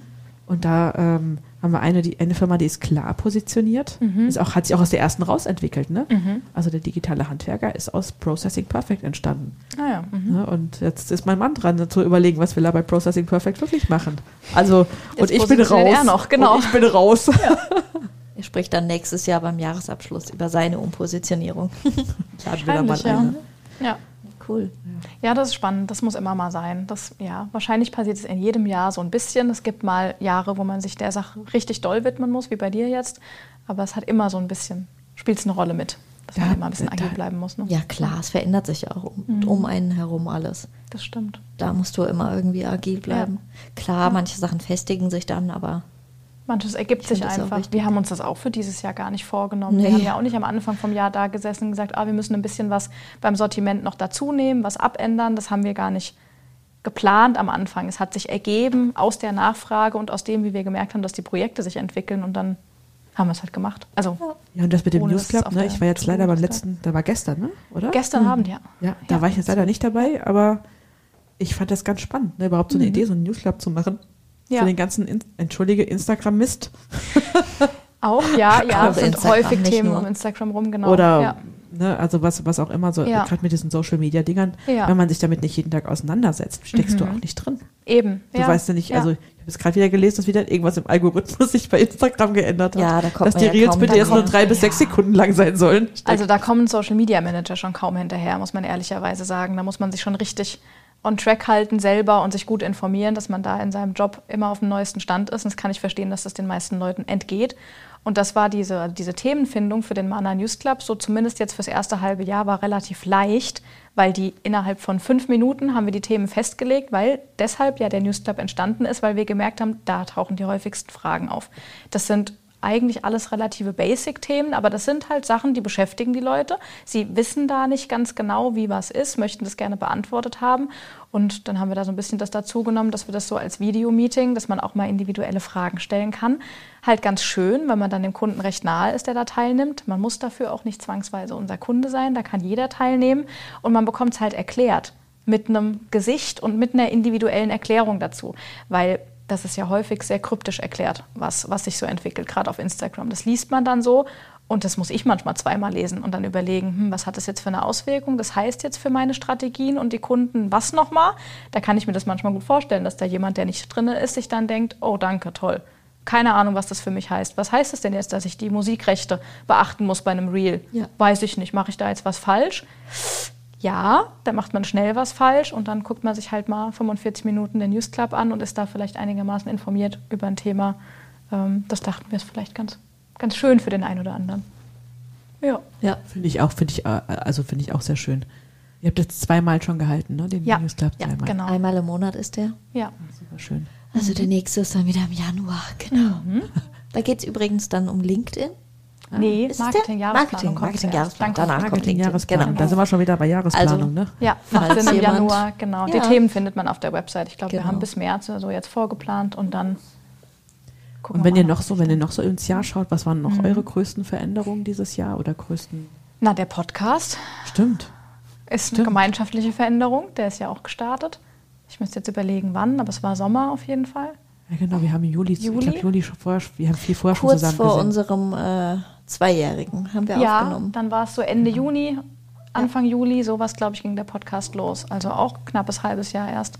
Und da ähm, haben wir eine, die, eine Firma, die ist klar positioniert. Mhm. Ist auch, hat sich auch aus der ersten rausentwickelt. Ne? Mhm. Also der digitale Handwerker ist aus Processing Perfect entstanden. naja. Mhm. Ne? Und jetzt ist mein Mann dran, zu überlegen, was will er bei Processing Perfect wirklich machen. Also, und ich bin raus. er noch, genau. Und ich bin raus. Er spricht dann nächstes Jahr beim Jahresabschluss über seine Umpositionierung. Laden wir da mal ja. ein. ja. Cool. Ja, das ist spannend. Das muss immer mal sein. Das, ja, wahrscheinlich passiert es in jedem Jahr so ein bisschen. Es gibt mal Jahre, wo man sich der Sache richtig doll widmen muss, wie bei dir jetzt. Aber es hat immer so ein bisschen, spielt es eine Rolle mit, dass Ja, man immer ein bisschen da- agil bleiben muss. Ne? Ja, klar, es verändert sich ja auch um, um einen herum alles. Das stimmt. Da musst du immer irgendwie agil bleiben. Klar, manche Sachen festigen sich dann, aber Manches ergibt Ich sich einfach. Wir haben uns das auch für dieses Jahr gar nicht vorgenommen. Wir Nee. haben ja auch nicht am Anfang vom Jahr da gesessen und gesagt, ah, wir müssen ein bisschen was beim Sortiment noch dazu nehmen, was abändern. Das haben wir gar nicht geplant am Anfang. Es hat sich ergeben aus der Nachfrage und aus dem, wie wir gemerkt haben, dass die Projekte sich entwickeln und dann haben wir es halt gemacht. Also Ja, und das mit dem Newsclub, auf ne? Ich war jetzt leider beim letzten, da war gestern, ne? Oder? gestern Abend, ja. Ja, da war ich jetzt leider nicht dabei, aber ich fand das ganz spannend, ne? überhaupt so eine Idee, so einen Newsclub zu machen. Mhm. Ja. Für den ganzen, In entschuldige, Instagram-Mist. Auch, ja, ja, Auch es sind Instagram, häufig nicht Themen nur. um Instagram rum, genau. Oder, ja. ne, also was, was auch immer so, Ja. gerade mit diesen Social-Media-Dingern, Ja. wenn man sich damit nicht jeden Tag auseinandersetzt, steckst du auch nicht drin. Eben. Du ja. weißt ja nicht, ja. also ich habe jetzt gerade wieder gelesen, dass wieder irgendwas im Algorithmus sich bei Instagram geändert hat. Ja, da kommt Dass die ja Reels kaum bitte jetzt nur drei bis sechs Sekunden lang sein sollen. Also da kommen Social Media Manager schon kaum hinterher, muss man ehrlicherweise sagen. Da muss man sich schon richtig on track halten selber und sich gut informieren, dass man da in seinem Job immer auf dem neuesten Stand ist. Und das kann ich verstehen, dass das den meisten Leuten entgeht. Und das war diese, diese Themenfindung für den Mana News Club, so zumindest jetzt fürs erste halbe Jahr, war relativ leicht, weil die innerhalb von fünf Minuten haben wir die Themen festgelegt, weil deshalb ja der News Club entstanden ist, weil wir gemerkt haben, da tauchen die häufigsten Fragen auf. Das sind eigentlich alles relative Basic-Themen, aber das sind halt Sachen, die beschäftigen die Leute. Sie wissen da nicht ganz genau, wie was ist, möchten das gerne beantwortet haben. Und dann haben wir da so ein bisschen das dazu genommen, dass wir das so als Videomeeting, dass man auch mal individuelle Fragen stellen kann. Halt ganz schön, weil man dann dem Kunden recht nahe ist, der da teilnimmt. Man muss dafür auch nicht zwangsweise unser Kunde sein, da kann jeder teilnehmen. Und man bekommt es halt erklärt mit einem Gesicht und mit einer individuellen Erklärung dazu. Weil das ist ja häufig sehr kryptisch erklärt, was, was sich so entwickelt, gerade auf Instagram. Das liest man dann so und das muss ich manchmal zweimal lesen und dann überlegen, hm, was hat das jetzt für eine Auswirkung? Das heißt jetzt für meine Strategien und die Kunden was nochmal? Da kann ich mir das manchmal gut vorstellen, dass da jemand, der nicht drin ist, sich dann denkt, oh danke, toll. Keine Ahnung, was das für mich heißt. Was heißt es denn jetzt, dass ich die Musikrechte beachten muss bei einem Reel? Ja. Weiß ich nicht. Mache ich da jetzt was falsch? Ja, da macht man schnell was falsch und dann guckt man sich halt mal 45 Minuten den News Club an und ist da vielleicht einigermaßen informiert über ein Thema. Ähm, das dachten wir ist vielleicht ganz, ganz schön für den einen oder anderen. Ja. ja. Finde ich auch, finde ich, äh, also finde ich auch sehr schön. Ihr habt jetzt zweimal schon gehalten, ne? Den Ja. News Club Ja, zweimal. genau. Einmal im Monat ist der. Ja. Super schön. Also der nächste ist dann wieder im Januar, genau. Da geht es übrigens dann um LinkedIn. Nee? Marketing-Jahresplanung. Marketing, kommt Marketing-Jahresplanung. Danke. Danach kommt Marketing, LinkedIn, Jahresplanung. genau. Da sind wir schon wieder bei Jahresplanung, Also- ne? Ja, Falls 18 im Januar, genau. Die Ja. Themen findet man auf der Website. Ich glaube, wir Genau. haben bis März oder so jetzt vorgeplant und dann gucken Und wenn wir ihr mal. noch so, wenn ihr noch so ins Jahr schaut, was waren noch Mhm. eure größten Veränderungen dieses Jahr oder größten? Na, der Podcast Stimmt. ist eine Stimmt. gemeinschaftliche Veränderung. Der ist ja auch gestartet. Ich müsste jetzt überlegen, wann, aber es war Sommer auf jeden Fall. Ja, genau. Wir haben im Juli, Juli? ich glaube Juli schon vorher, wir haben viel vorher schon Kurz zusammen vor gesehen. unserem äh, Zweijährigen haben wir ja, aufgenommen. dann war es so Ende Juni, Anfang Juli, sowas, glaube ich, ging der Podcast los. Also auch knappes halbes Jahr erst.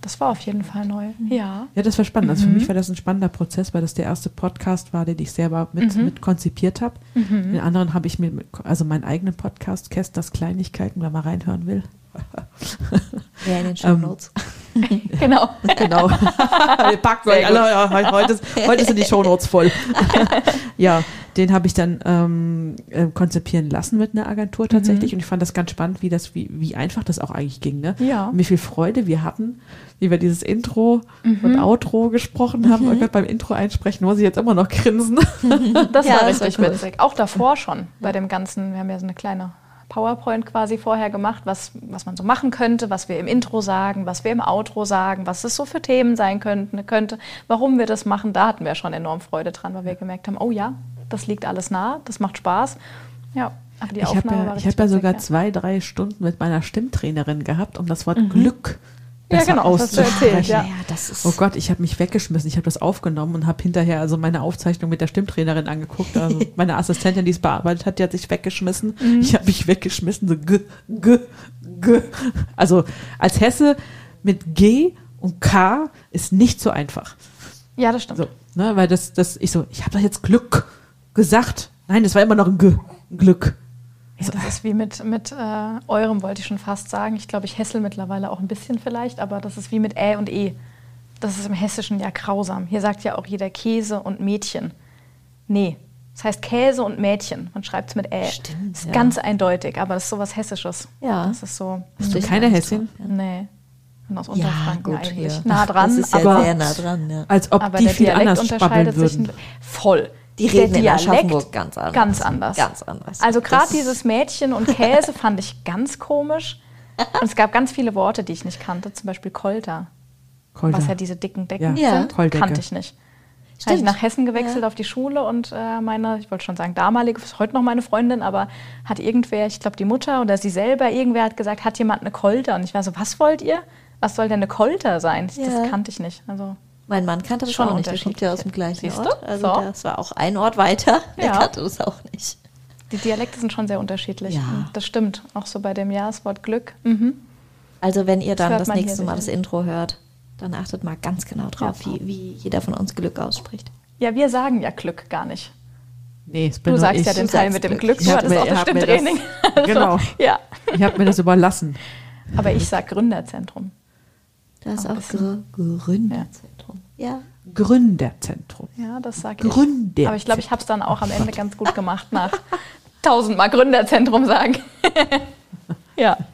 Das war auf jeden Fall neu. Ja. Ja, das war spannend. Also für Mhm. mich war das ein spannender Prozess, weil das der erste Podcast war, den ich selber mit, Mhm. mit konzipiert habe. Den anderen habe ich mir, mit, also meinen eigenen Podcast, Kästners Kleinigkeiten, wer mal reinhören will. Ja, in den Ähm, Shownotes. Genau. Genau. Wir packen euch alle, ja, heute, heute sind die Shownotes voll. ja, den habe ich dann ähm, äh, konzipieren lassen mit einer Agentur tatsächlich. Und ich fand das ganz spannend, wie das, wie, wie einfach das auch eigentlich ging, ne? Ja. Und wie viel Freude wir hatten, wie wir dieses Intro und Outro gesprochen haben. Und beim Intro einsprechen muss ich jetzt immer noch grinsen. Das Ja, war das war richtig cool. witzig. Auch davor schon, bei dem ganzen, wir haben ja so eine kleine PowerPoint quasi vorher gemacht, was, was man so machen könnte, was wir im Intro sagen, was wir im Outro sagen, was es so für Themen sein könnten, könnte, warum wir das machen. Da hatten wir schon enorm Freude dran, weil wir gemerkt haben, oh ja, das liegt alles nah, das macht Spaß. Ja, aber die Ich habe Aufnahme ja, war ich richtig hab ja sogar ja. zwei, drei Stunden mit meiner Stimmtrainerin gehabt, um das Wort Glück Ja, besser genau, das hast du erzählt, auszusprechen. ja. Ja, das ist. Oh Gott, ich habe mich weggeschmissen. Ich habe das aufgenommen und habe hinterher also meine Aufzeichnung mit der Stimmtrainerin angeguckt. Also meine Assistentin, die es bearbeitet hat, die hat sich weggeschmissen. Mhm. Ich habe mich weggeschmissen. So g, g, g. Also als Hesse mit G und K ist nicht so einfach. Ja, das stimmt. So, ne, weil das, das, ich so, ich habe doch jetzt Glück gesagt. Nein, das war immer noch ein G, Glück. Ja, das ist wie mit, mit äh, eurem, wollte ich schon fast sagen. Ich glaube, ich hässel mittlerweile auch ein bisschen vielleicht, aber das ist wie mit Ä und E. Das ist im Hessischen ja grausam. Hier sagt ja auch jeder Käse und Mädchen. Nee, das heißt Käse und Mädchen. Man schreibt es mit Ä. Stimmt, Das ist ja. ganz eindeutig, aber das ist sowas Hessisches. Ja. Das ist so, Bist du keine Hessin? nee. Und aus ja, Unterfranken gut, eigentlich. hier. Nah dran, Das ist ja aber, sehr nah dran, ja. Als ob aber die der viel Dialekt anders unterscheidet sich würden. voll. Die Der reden in Dialekt ganz anders. Ganz anders. Ganz anders. Also gerade dieses Mädchen und Käse fand ich ganz komisch. Und es gab ganz viele Worte, die ich nicht kannte, zum Beispiel Kolter, Kolder. was ja diese dicken Decken Ja. sind, Kolldecke. kannte ich nicht. Habe ich Stimmt. nach Hessen gewechselt Ja. auf die Schule und äh, meine, ich wollte schon sagen damalige, ist heute noch meine Freundin, aber hat irgendwer, ich glaube die Mutter oder sie selber, irgendwer hat gesagt, hat jemand eine Kolter? Und ich war so, was wollt ihr? Was soll denn eine Kolter sein? Ja. Das kannte ich nicht. Also Mein Mann kannte das Schon auch nicht. Der kommt ja aus dem gleichen Siehst du? Ort. Also So. das war auch ein Ort weiter. Der Ja. kannte das auch nicht. die Dialekte sind schon sehr unterschiedlich. Ja. Das stimmt. Auch so bei dem Jahreswort Glück. Mhm. Also wenn ihr dann hört das, hier nächste Mal das Intro hört, dann achtet mal ganz genau drauf, Ja. wie, wie jeder von uns Glück ausspricht. Ja, wir sagen ja Glück gar nicht. Nee, es bin Du nur sagst ich. ja den Du Teil mit dem Glück. Glück. Ich Du hattest mir- auch das hab mir das- Stimmtraining. Also, Genau. Ja. Ich habe mir das überlassen. Aber ich sag Gründerzentrum. Da ist Auch auch Gr Gründerzentrum. Ja. Gründerzentrum. Ja, das sag ich. Gründerzentrum. Aber ich glaube, ich habe es dann auch am Ende ganz gut gemacht nach tausendmal Gründerzentrum sagen. ja.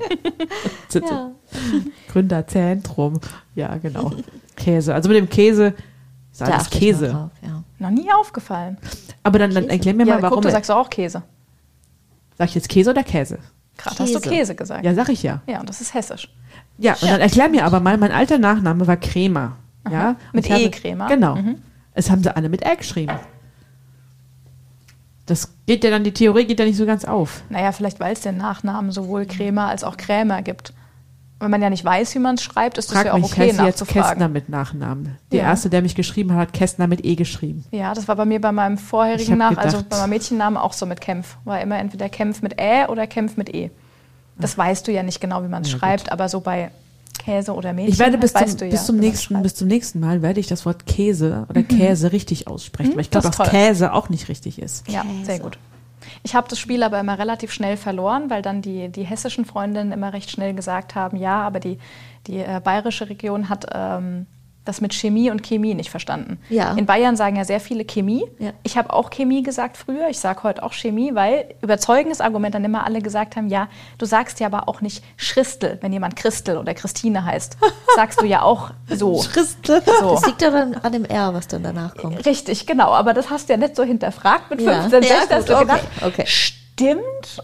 Ja. Gründerzentrum. Ja, genau. Käse. Also mit dem Käse ist Da alles achte ich mal Käse. drauf, ja. Noch nie aufgefallen. Aber dann, dann erklär mir ja, mal, warum. guck, du sagst auch Käse. sag ich jetzt Käse oder Käse? Gerade hast du Käse. Gesagt. Ja, sag ich ja. Ja, und das ist hessisch. Ja, und dann erklär mir aber mal, mein alter Nachname war Kremer. Ja? Mit Und E, Kremer. Genau. Mhm. Es haben sie alle mit Ä geschrieben. Das geht ja dann, die Theorie geht ja nicht so ganz auf. Naja, vielleicht weil es den Nachnamen sowohl Krämer als auch Krämer gibt. Wenn man ja nicht weiß, wie man es schreibt, ist das Frag ja auch mich, ich okay heiße jetzt. Kästner mit Nachnamen. Der Ja. erste, der mich geschrieben hat, hat Kästner mit E geschrieben. Ja, das war bei mir bei meinem vorherigen Nach, also gedacht- bei meinem Mädchennamen auch so mit Kempf. War immer entweder Kempf mit Ä oder Kempf mit E. Das weißt du ja nicht genau, wie man es Ja, schreibt, aber so bei Käse oder Mädchen Ich werde bis das zum, weißt du ja, bis, zum nächsten, bis zum nächsten Mal werde ich das Wort Käse oder Käse richtig aussprechen, weil ich glaube, Mhm. das dass. Käse auch nicht richtig ist. Ja, Käse. sehr gut. Ich habe das Spiel aber immer relativ schnell verloren, weil dann die, die hessischen Freundinnen immer recht schnell gesagt haben, ja, aber die, die äh, bayerische Region hat ähm, das mit Chemie und Chemie nicht verstanden. Ja. In Bayern sagen ja sehr viele Chemie. Ja. Ich habe auch Chemie gesagt früher, ich sage heute auch Chemie, weil überzeugendes Argument dann immer alle gesagt haben, ja, du sagst ja aber auch nicht Schristel, wenn jemand Christel oder Christine heißt. Sagst du ja auch so. Christel. So. Das liegt ja dann an dem R, was dann danach kommt. Richtig, genau. Aber das hast du ja nicht so hinterfragt mit Ja. 15, Ja, 16. hast du okay, gedacht, okay. stimmt?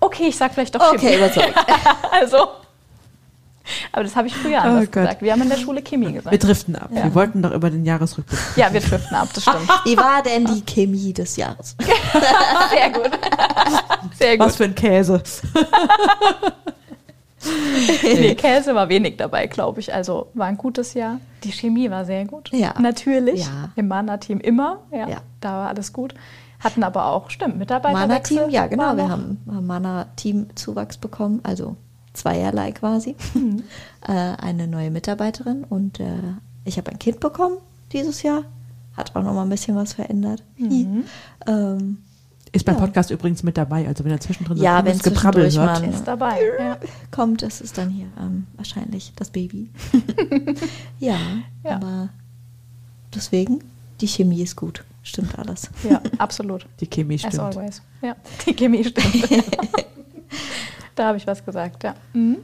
Okay, ich sag vielleicht doch Okay, Chemie. überzeugt. also, aber das habe ich früher anders Oh gesagt. Wir haben in der Schule Chemie Wir gesagt. driften ab. Wir wollten doch über den Jahresrückblick. Ja, wir driften ab, das stimmt. Wie war denn die Chemie des Jahres? Sehr gut. Sehr Was gut. für ein Käse. Nee, Käse war wenig dabei, glaube ich. Also war ein gutes Jahr. Die Chemie war sehr gut. Ja. Natürlich. Ja. Im Mana-Team immer. Ja, Ja. Da war alles gut. Hatten aber auch, stimmt, Mitarbeiter. Mana-Team, ja genau. Wir haben haben Mana-Team-Zuwachs bekommen, also zweierlei quasi. Mhm. äh, eine neue Mitarbeiterin und äh, ich habe ein Kind bekommen dieses Jahr. Hat auch noch mal ein bisschen was verändert. Mhm. ähm, Ist beim Podcast übrigens mit dabei. Also wenn er zwischendrin so Ja, wenn Geprabbel zwischendurch hört. Ist dabei. Ja. kommt, es ist dann hier ähm, wahrscheinlich das Baby. ja, Ja. aber deswegen, die Chemie ist gut. stimmt alles. Ja, absolut. Die Chemie As stimmt. always. Ja, die Chemie stimmt. da habe ich was gesagt, ja. Mhm.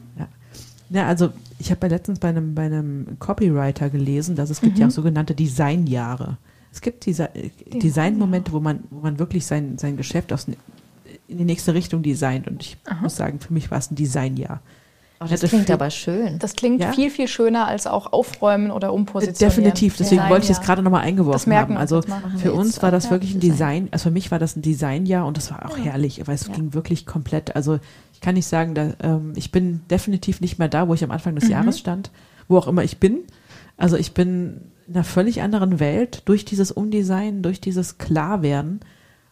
Ja, also ich habe ja letztens bei einem, bei einem Copywriter gelesen, dass es gibt ja auch sogenannte Designjahre. Es gibt diese äh, Designmomente, wo man, wo man wirklich sein, sein Geschäft aus, in die nächste Richtung designt. Und ich muss sagen, für mich war es ein Designjahr. Oh, das klingt viel- aber schön. Das klingt Ja? viel, viel schöner als auch aufräumen oder umpositionieren. Definitiv, deswegen Design, wollte ich das ja. gerade nochmal eingeworfen Das merken haben. Also für uns war das ja, wirklich ein Design. Design, also für mich war das ein Designjahr und das war auch herrlich, weil es Ja. ging wirklich komplett, also kann nicht sagen, da, ähm, ich bin definitiv nicht mehr da, wo ich am Anfang des Mhm. Jahres stand, wo auch immer ich bin. Also ich bin in einer völlig anderen Welt durch dieses Umdesign, durch dieses Klarwerden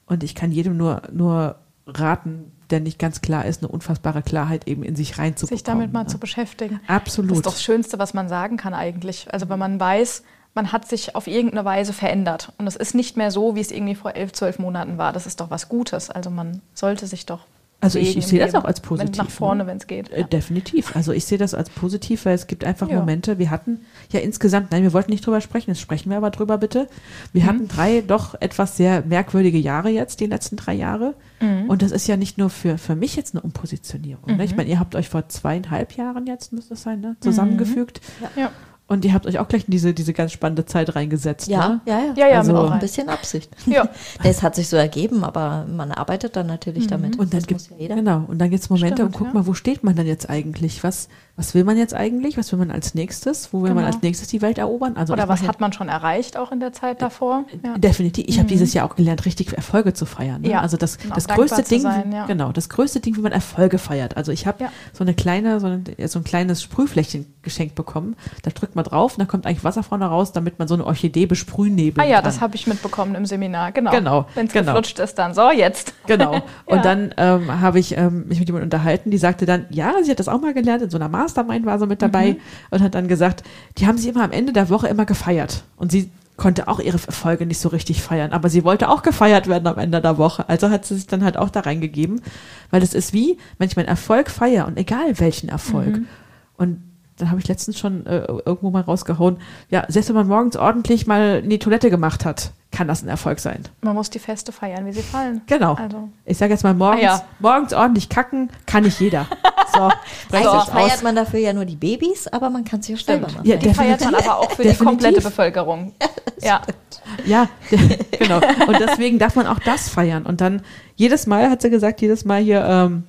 und ich kann jedem nur, nur raten, der nicht ganz klar ist, eine unfassbare Klarheit eben in sich reinzubekommen. Sich damit mal ne? zu beschäftigen. Absolut. Das ist doch das Schönste, was man sagen kann eigentlich. Also wenn man weiß, man hat sich auf irgendeine Weise verändert. Und es ist nicht mehr so, wie es irgendwie vor elf, zwölf Monaten war. Das ist doch was Gutes. Also man sollte sich doch. Also ich- ich sehe das auch als positiv, nach vorne, ne? wenn es geht. Äh, Ja. Definitiv. Also ich sehe das als positiv, weil es gibt einfach Ja. Momente, wir hatten ja insgesamt, nein, wir wollten nicht drüber sprechen, jetzt sprechen wir aber drüber bitte. Wir Mhm. hatten drei doch etwas sehr merkwürdige Jahre jetzt, die letzten drei Jahre. Mhm. Und das ist ja nicht nur für, für mich jetzt eine Umpositionierung. Ne? Ich meine, ihr habt euch vor zweieinhalb Jahren jetzt, müsste es sein, ne? zusammengefügt. Ja. Und ihr habt euch auch gleich in diese, diese ganz spannende Zeit reingesetzt. Ja, Ne? ja, ja. Ja, ja, Also- mit Auch ein bisschen Absicht. Ja. Das hat sich so ergeben, aber man arbeitet dann natürlich damit. Und dann das gibt muss ja jeder. genau und dann gibt's Momente Stimmt, und guck ja. mal, wo steht man dann jetzt eigentlich? Was was will man jetzt eigentlich? Was will man als nächstes? Wo will man Genau. als nächstes die Welt erobern? Also Oder was hat man schon erreicht auch in der Zeit davor? Ja. Definitiv. Ich habe dieses Jahr auch gelernt, richtig Erfolge zu feiern. Ne? Ja. Also das, auch das größte Ding, sein, ja. genau, das größte Ding, wie man Erfolge feiert. Also ich habe Ja. so eine kleine, so ein, so ein kleines Sprühfläschchen geschenkt bekommen. Da drückt man drauf und da kommt eigentlich Wasser vorne raus, damit man so eine Orchidee besprühen neben Ah ja, kann. das habe ich mitbekommen im Seminar. Genau. Genau, Wenn es genau. geflutscht ist, dann so, jetzt. Genau. Und Ja. dann ähm, habe ich ähm, mich mit jemandem unterhalten, die sagte dann, ja, sie hat das auch mal gelernt, in so einer Mastermind war sie mit dabei Mhm. und hat dann gesagt, die haben sie immer am Ende der Woche immer gefeiert. Und sie konnte auch ihre Erfolge nicht so richtig feiern, aber sie wollte auch gefeiert werden am Ende der Woche. Also hat sie sich dann halt auch da reingegeben, weil es ist wie, wenn ich meinen Erfolg feiere und egal welchen Erfolg. Mhm. Und dann habe ich letztens schon äh, irgendwo mal rausgehauen, ja, selbst wenn man morgens ordentlich mal in die Toilette gemacht hat, kann das ein Erfolg sein. Man muss die Feste feiern, wie sie fallen. Genau. Also. Ich sage jetzt mal, morgens, Ah, ja. morgens ordentlich kacken kann nicht jeder. So, Eigentlich das feiert aus. man dafür ja nur die Babys, aber man kann sich auch selber machen. Ja, Die feiert man aber auch für die Definitiv. komplette Bevölkerung. Ja. Ja, genau. Und deswegen darf man auch das feiern. Und dann jedes Mal, hat sie gesagt, jedes Mal hier, ähm,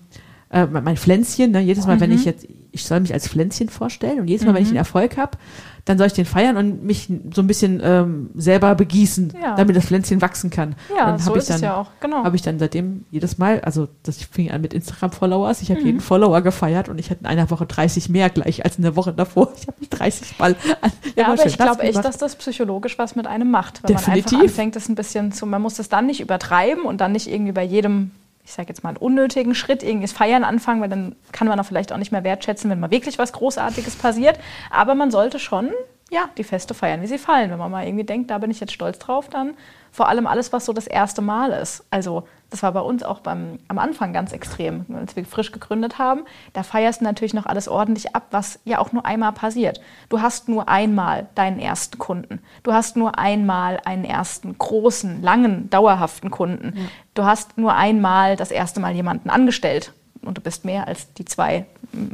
äh, mein Pflänzchen, ne, jedes Mal, wenn Mhm. ich jetzt, ich soll mich als Pflänzchen vorstellen und jedes Mal, wenn ich einen Erfolg habe, dann soll ich den feiern und mich so ein bisschen ähm, selber begießen, Ja. damit das Pflänzchen wachsen kann. Ja, dann so ich ist es dann, ja auch, genau. Habe ich dann seitdem jedes Mal, also das fing an mit Instagram-Followers, ich habe Mhm. jeden Follower gefeiert und ich hatte in einer Woche 30 mehr gleich als in der Woche davor. Ich habe mich 30 Mal an, Ja, aber ich glaube echt, dass das psychologisch was mit einem macht. Wenn man Definitiv. einfach anfängt, das ein bisschen zu, man muss das dann nicht übertreiben und dann nicht irgendwie bei jedem, ich sage jetzt mal, einen unnötigen Schritt irgendwie das Feiern anfangen, weil dann kann man auch vielleicht auch nicht mehr wertschätzen, wenn mal wirklich was Großartiges passiert. Aber man sollte schon, ja, die Feste feiern, wie sie fallen. Wenn man mal irgendwie denkt, da bin ich jetzt stolz drauf, dann vor allem alles, was so das erste Mal ist. Also das war bei uns auch beim, am Anfang ganz extrem, als wir frisch gegründet haben. Da feierst du natürlich noch alles ordentlich ab, was ja auch nur einmal passiert. Du hast nur einmal deinen ersten Kunden. Du hast nur einmal einen ersten großen, langen, dauerhaften Kunden. Du hast nur einmal das erste Mal jemanden angestellt. Und du bist mehr als die zwei mm,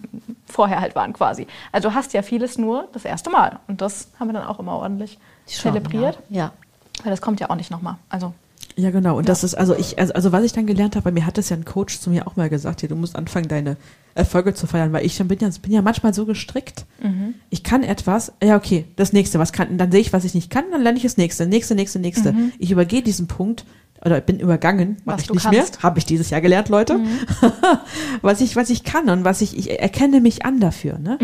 vorher halt waren quasi. Also du hast ja vieles nur das erste Mal. Und das haben wir dann auch immer ordentlich Schon, zelebriert. Ja. Weil das kommt ja auch nicht nochmal. Also Ja, genau. Und das ist, also ich, also, also was ich dann gelernt habe, bei mir hat es ja ein Coach zu mir auch mal gesagt, hier, du musst anfangen, deine Erfolge zu feiern, weil ich bin ja, bin ja manchmal so gestrickt. Ich kann etwas, ja, okay, das nächste, was kann, dann sehe ich, was ich nicht kann, dann lerne ich das nächste, nächste, nächste, nächste. Ich übergehe diesen Punkt, oder bin übergangen, mache Was ich nicht kannst. mehr, habe ich dieses Jahr gelernt, Leute, was ich, was ich kann und was ich, ich erkenne mich an dafür, ne?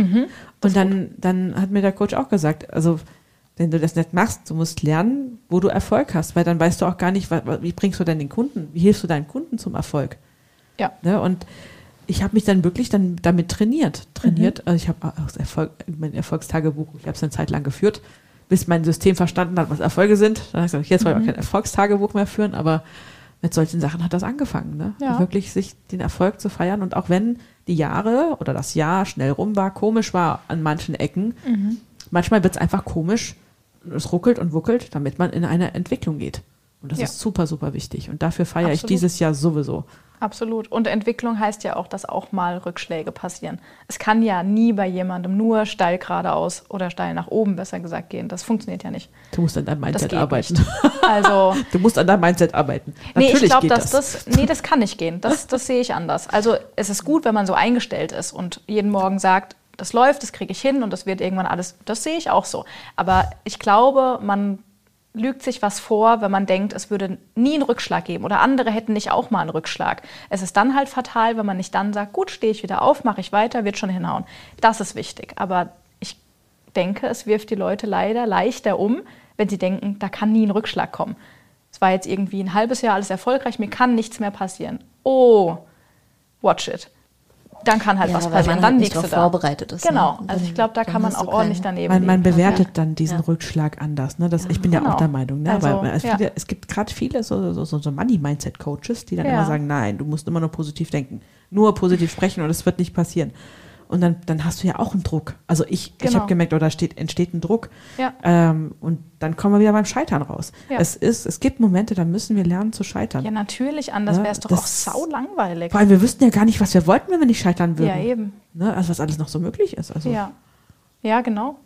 und dann, dann hat mir der Coach auch gesagt, also, wenn du das nicht machst, du musst lernen, wo du Erfolg hast, weil dann weißt du auch gar nicht, wie bringst du denn den Kunden, wie hilfst du deinen Kunden zum Erfolg. ja. Ne? Und ich habe mich dann wirklich dann damit trainiert. Trainiert, also ich habe Erfolg, mein Erfolgstagebuch, ich habe es eine Zeit lang geführt, bis mein System verstanden hat, was Erfolge sind. Dann habe ich gesagt, jetzt wollen wir kein Erfolgstagebuch mehr führen, aber mit solchen Sachen hat das angefangen. Ne? Ja. Wirklich sich den Erfolg zu feiern und auch wenn die Jahre oder das Jahr schnell rum war, komisch war an manchen Ecken, manchmal wird es einfach komisch, es ruckelt und wuckelt, damit man in eine Entwicklung geht. Und das Ja. ist super, super wichtig. Und dafür feiere ich dieses Jahr sowieso. Absolut. Und Entwicklung heißt ja auch, dass auch mal Rückschläge passieren. Es kann ja nie bei jemandem nur steil geradeaus oder steil nach oben, besser gesagt, gehen. Das funktioniert ja nicht. Du musst an deinem Das Mindset arbeiten. nicht. Also, Du musst an deinem Mindset arbeiten. nee, Natürlich ich glaube, dass das. Nee, das kann nicht gehen. Das, das sehe ich anders. Also, es ist gut, wenn man so eingestellt ist und jeden Morgen sagt, das läuft, das kriege ich hin und das wird irgendwann alles. Das sehe ich auch so. Aber ich glaube, man lügt sich was vor, wenn man denkt, es würde nie einen Rückschlag geben oder andere hätten nicht auch mal einen Rückschlag. Es ist dann halt fatal, wenn man nicht dann sagt, gut, stehe ich wieder auf, mache ich weiter, wird schon hinhauen. Das ist wichtig. Aber ich denke, es wirft die Leute leider leichter um, wenn sie denken, da kann nie ein Rückschlag kommen. Es war jetzt irgendwie ein halbes Jahr alles erfolgreich, mir kann nichts mehr passieren. Oh, watch it. Dann kann halt Ja, was weil passieren. man dann halt nicht liegst du drauf da. vorbereitet ist, Genau. ne? Also ich glaube, da kann man auch ordentlich keinen- daneben Man, man bewertet dann diesen Ja. Rückschlag anders. Ne? Das, ich bin ja Genau. auch der Meinung. Ne? Also, Weil es, ja. viele, es gibt gerade viele so, so, so, so Money-Mindset-Coaches, die dann Ja. immer sagen, nein, du musst immer nur positiv denken. Nur positiv sprechen und es wird nicht passieren. Und dann, dann hast du ja auch einen Druck. Also ich, ich Genau. habe gemerkt, oder steht, entsteht ein Druck. Ja. Ähm, und dann kommen wir wieder beim Scheitern raus. Ja. Es, ist, es gibt Momente, da müssen wir lernen zu scheitern. Ja, natürlich, anders Ja, wäre es doch auch sau langweilig. Vor allem, wir wüssten ja gar nicht, was wir wollten, wenn wir nicht scheitern würden. Ja, eben. Ne? Also was alles noch so möglich ist. Also, Ja. ja, genau.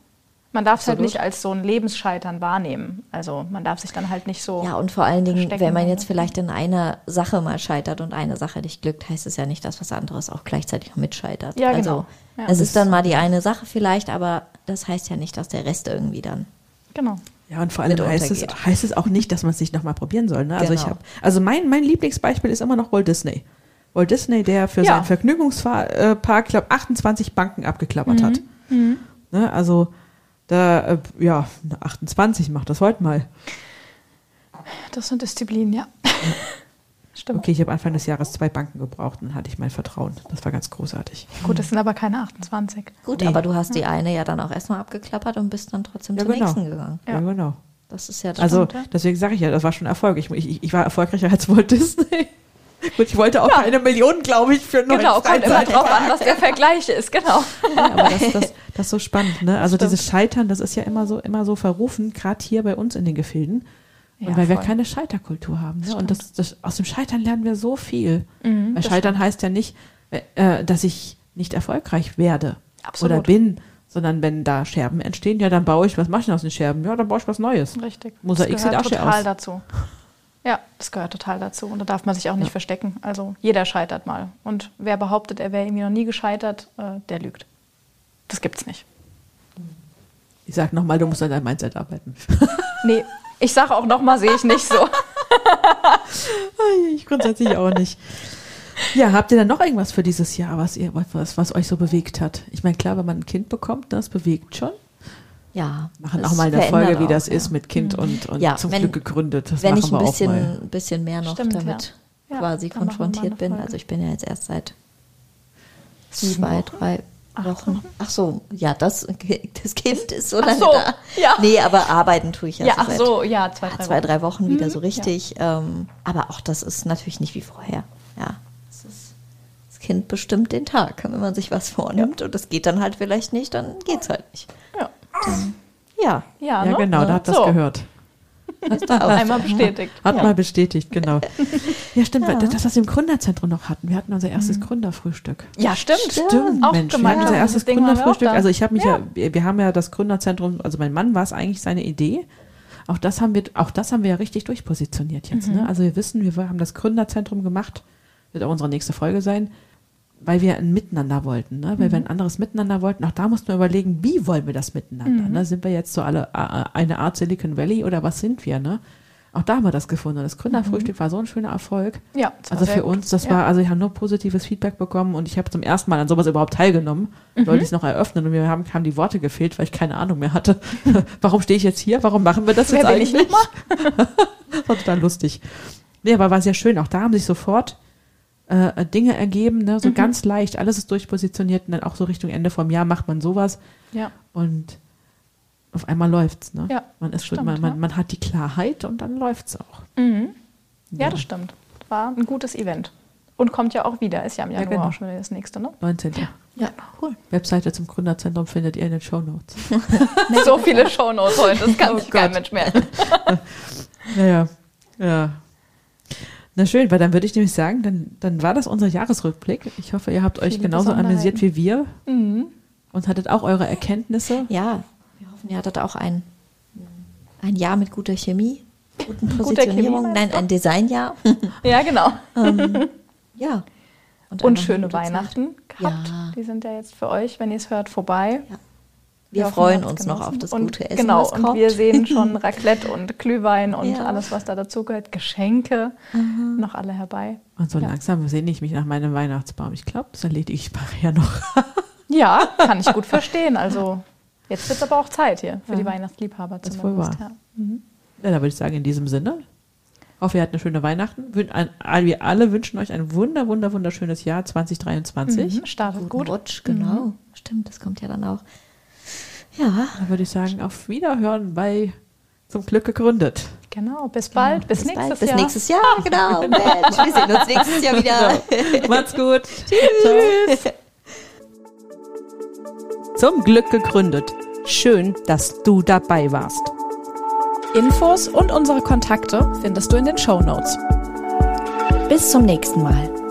Man darf es halt nicht als so ein Lebensscheitern wahrnehmen. Also man darf sich dann halt nicht so. Ja, und vor allen Dingen, wenn man jetzt vielleicht in einer Sache mal scheitert und eine Sache nicht glückt, heißt es ja nicht, dass was anderes auch gleichzeitig noch mitscheitert. Ja, also, genau. Ja. es ist dann mal die eine Sache vielleicht, aber das heißt ja nicht, dass der Rest irgendwie dann. Genau. Ja, und vor allem heißt es, heißt es auch nicht, dass man es nicht nochmal probieren soll. Ne? Also, ich Genau. hab, also mein, mein Lieblingsbeispiel ist immer noch Walt Disney. Walt Disney, der für Ja. seinen Vergnügungspark, glaube 28 Banken abgeklappert hat. Mhm. Ne? Also da, äh, ja, 28 macht das heute mal. Das sind Disziplinen, ja. Stimmt. Okay, ich habe Anfang des Jahres zwei Banken gebraucht und dann hatte ich mein Vertrauen. Das war ganz großartig. Gut, das sind aber keine 28. Gut, Nee. aber du hast die eine ja dann auch erstmal abgeklappert und bist dann trotzdem Ja, zur genau. nächsten gegangen. Ja, Ja. genau. Das ist ja das. Also Stimmt, ja. deswegen sage ich ja, das war schon Erfolg. Ich, ich, ich war erfolgreicher als Walt Disney. Gut, ich wollte auch keine Millionen, glaube ich, für einen Genau, kommt immer drauf an, was der Vergleich ist, genau. Ja, aber das, das, das ist so spannend, ne? Also Stimmt. dieses Scheitern, das ist ja immer so, immer so verrufen, gerade hier bei uns in den Gefilden. Ja, weil wir voll. keine Scheiterkultur haben. Ne? Und das, das, aus dem Scheitern lernen wir so viel. Mhm, weil Scheitern heißt ja nicht, äh, dass ich nicht erfolgreich werde Absolut. oder bin, sondern wenn da Scherben entstehen, ja, dann baue ich, was mache ich denn aus den Scherben? Ja, dann baue ich was Neues. Richtig. Mosaik das sieht auch total aus. dazu. Ja, das gehört total dazu. Und da darf man sich auch nicht verstecken. Also jeder scheitert mal. Und wer behauptet, er wäre irgendwie noch nie gescheitert, äh, der lügt. Das gibt's nicht. Ich sage nochmal, du musst an deinem Mindset arbeiten. Nee, ich sage auch nochmal, sehe ich nicht so. ich grundsätzlich auch nicht. Ja, habt ihr dann noch irgendwas für dieses Jahr, was, ihr, was, was euch so bewegt hat? Ich meine, klar, wenn man ein Kind bekommt, das bewegt schon. Ja. Machen auch mal eine Folge, wie auch, das ja. ist mit Kind und, und Ja, zum wenn- Glück gegründet. Das Wenn machen ich wir ein auch mal. bisschen, bisschen mehr noch Stimmt, damit ja. Ja, quasi konfrontiert bin. Also ich bin ja jetzt erst seit Sieben zwei, Wochen. drei Wochen. Wochen? Ach so, ja, das, das Kind ist so Ach lange so, da. ja. Nee, aber arbeiten tue ich ja, Ja, so ach seit so, ja, zwei, ja, drei zwei, Wochen. drei Wochen wieder Mhm, so richtig. Ähm, aber auch das ist natürlich nicht wie vorher. Ja, das Kind bestimmt den Tag. Wenn man sich was vornimmt und das geht dann halt vielleicht nicht, dann geht's halt nicht. Ja, Ja, ja, Ja, ne? genau, da hat das So. gehört. Einmal bestätigt. Hat Ja. mal bestätigt, genau. Ja, stimmt, Ja. das, was wir im Gründerzentrum noch hatten. Wir hatten unser erstes Gründerfrühstück. Ja, stimmt. Stimmt, Auch Mensch, wir hatten unser erstes Das Gründerfrühstück. da. Also ich habe mich ja. wir, wir haben ja das Gründerzentrum, also mein Mann war es eigentlich seine Idee. Auch das haben wir, auch das haben wir ja richtig durchpositioniert jetzt. Mhm. Ne? Also wir wissen, wir haben das Gründerzentrum gemacht, wird auch unsere nächste Folge sein, weil wir ein Miteinander wollten, ne? weil wir Mhm. ein anderes Miteinander wollten. Auch da mussten wir überlegen, wie wollen wir das miteinander? Mhm. Ne? Sind wir jetzt so alle eine Art Silicon Valley oder was sind wir? Ne? Auch da haben wir das gefunden. Und das Gründerfrühstück war so ein schöner Erfolg. Ja, Also für uns, das Ja. war, also ich habe nur positives Feedback bekommen und ich habe zum ersten Mal an sowas überhaupt teilgenommen. Wollte ich es noch eröffnen und mir haben, haben die Worte gefehlt, weil ich keine Ahnung mehr hatte. Warum stehe ich jetzt hier? Warum machen wir das Wer jetzt ich eigentlich? nochmal? Das war total lustig. Nee, aber war sehr schön. Auch da haben sich sofort äh, Dinge ergeben, ne? so Mhm. ganz leicht. Alles ist durchpositioniert und dann auch so Richtung Ende vom Jahr macht man sowas Ja, und auf einmal läuft's. Ne? Ja, man, ist, stimmt, man, man, ja. man hat die Klarheit und dann läuft's auch. mhm. ja, das stimmt. War ein gutes Event. Und kommt ja auch wieder. Ist ja im Ja, Januar genau. auch schon wieder das nächste, ne? 19. ja, cool. Webseite zum Gründerzentrum findet ihr in den Show Notes. So viele Shownotes heute, das kann Oh sich kein. Mensch merken. Ja, ja. Na schön, weil dann würde ich nämlich sagen, dann, dann war das unser Jahresrückblick. Ich hoffe, ihr habt euch Viele genauso amüsiert wie wir Mhm. und hattet auch eure Erkenntnisse. Ja, wir hoffen, ihr hattet auch ein, ein Jahr mit guter Chemie, guten Guter Positionierung. Chemie, Nein, ein Designjahr. Ja, genau. ähm, ja. Und einfach schöne gute Zeit. Weihnachten gehabt. Ja. Die sind ja jetzt für euch, wenn ihr es hört, vorbei. Ja. Wir hoffen, freuen uns noch genossen. auf das und, gute Essen, Genau, was und kommt. wir sehen schon Raclette und Glühwein und Ja. alles, was da dazugehört. Geschenke noch alle herbei. Und so Ja. langsam sehne ich mich nach meinem Weihnachtsbaum. Ich glaube, das erledige ich nachher noch. Ja, kann ich gut verstehen. Also jetzt wird es aber auch Zeit hier für die Weihnachtsliebhaber Das ist wohl zumindest. wahr. Ja. Mhm. Ja, da würde ich sagen, in diesem Sinne. Hoffe, ihr hattet eine schöne Weihnachten. Wir alle wünschen euch ein wunder, wunder, wunderschönes Jahr 2023. Mhm. Startet Guten gut. Rutsch, genau. Stimmt, das kommt ja dann auch. Ja, Dann würde ich sagen, auf Wiederhören bei Zum Glück gegründet. Genau, bis bald, bis, nächstes bald, bis Jahr. nächstes Jahr. Genau, Mensch, wir sehen uns nächstes Jahr wieder. Macht's gut. Tschüss. Zum Glück gegründet. Schön, dass du dabei warst. Infos und unsere Kontakte findest du in den Show Notes. Bis zum nächsten Mal.